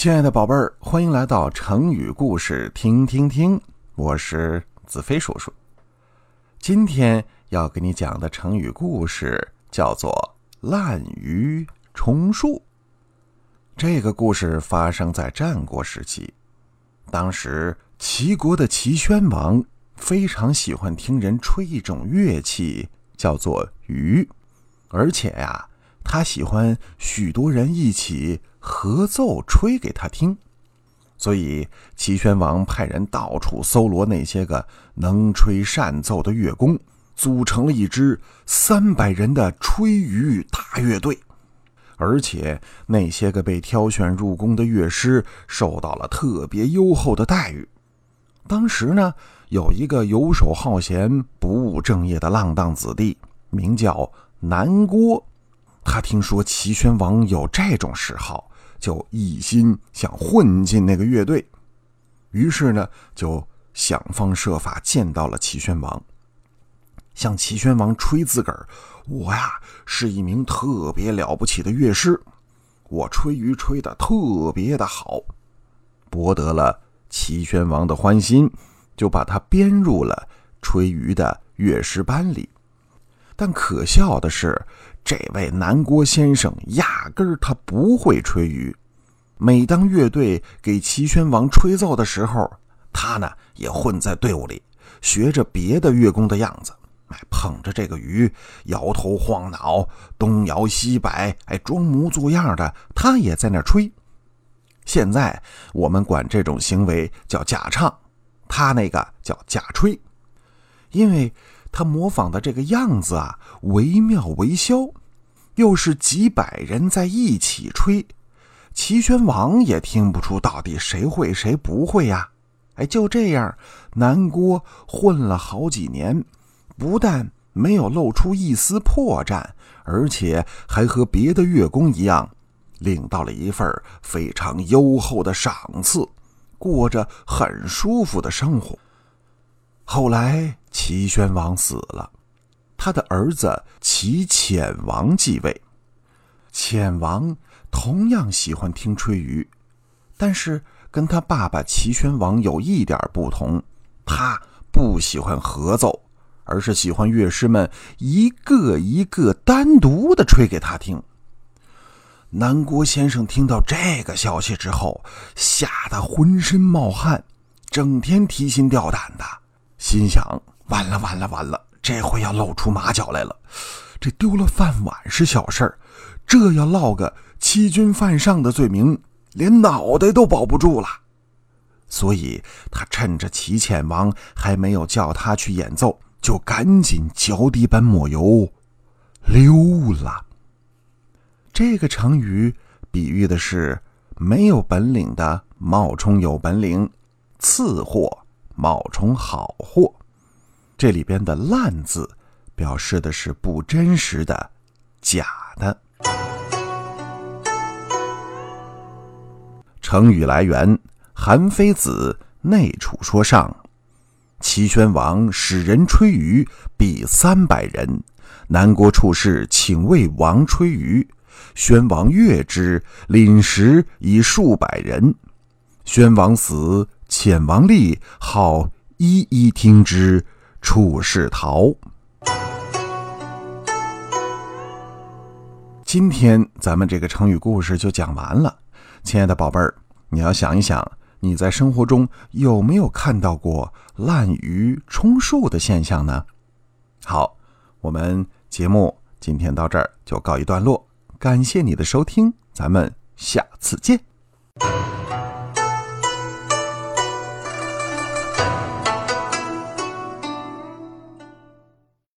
亲爱的宝贝儿，欢迎来到成语故事听听听，我是子飞叔叔。今天要给你讲的成语故事叫做“滥竽充数”。这个故事发生在战国时期，当时齐国的齐宣王非常喜欢听人吹一种乐器，叫做竽，而且呀，他喜欢许多人一起。合奏吹给他听，所以齐宣王派人到处搜罗那些个能吹善奏的乐工，组成了一支三百人的吹竽大乐队。而且那些个被挑选入宫的乐师受到了特别优厚的待遇。当时呢，有一个游手好闲、不务正业的浪荡子弟，名叫南郭。他听说齐宣王有这种嗜好。就一心想混进那个乐队，于是呢，就想方设法见到了齐宣王，向齐宣王吹自个儿：“我呀是一名特别了不起的乐师，我吹竽吹的特别的好。”博得了齐宣王的欢心，就把他编入了吹竽的乐师班里。但可笑的是。这位南郭先生压根儿他不会吹竽，每当乐队给齐宣王吹奏的时候，他呢也混在队伍里，学着别的乐工的样子，哎，捧着这个竽，摇头晃脑，东摇西摆，哎，装模作样的，他也在那吹。现在我们管这种行为叫假唱，他那个叫假吹，因为。他模仿的这个样子啊，惟妙惟肖，又是几百人在一起吹，齐宣王也听不出到底谁会谁不会呀。哎，就这样，南郭混了好几年，不但没有露出一丝破绽，而且还和别的乐工一样，领到了一份非常优厚的赏赐，过着很舒服的生活。后来。齐宣王死了，他的儿子齐潜王继位。潜王同样喜欢听吹竽，但是跟他爸爸齐宣王有一点不同，他不喜欢合奏，而是喜欢乐师们一个一个单独的吹给他听。南郭先生听到这个消息之后，吓得浑身冒汗，整天提心吊胆的，心想。完了完了完了！这回要露出马脚来了。这丢了饭碗是小事儿，这要落个欺君犯上的罪名，连脑袋都保不住了。所以他趁着齐遣王还没有叫他去演奏，就赶紧脚底板抹油溜了。这个成语比喻的是没有本领的冒充有本领，次货冒充好货。这里边的“烂”字，表示的是不真实的、假的。成语来源：韩非子《内储说上》。齐宣王使人吹竽，比三百人。南国处士请为王吹竽，宣王悦之，领食以数百人。宣王死，遣王立，号一一听之。处世逃。今天咱们这个成语故事就讲完了，亲爱的宝贝儿，你要想一想，你在生活中有没有看到过滥竽充数的现象呢？好，我们节目今天到这儿就告一段落，感谢你的收听，咱们下次见。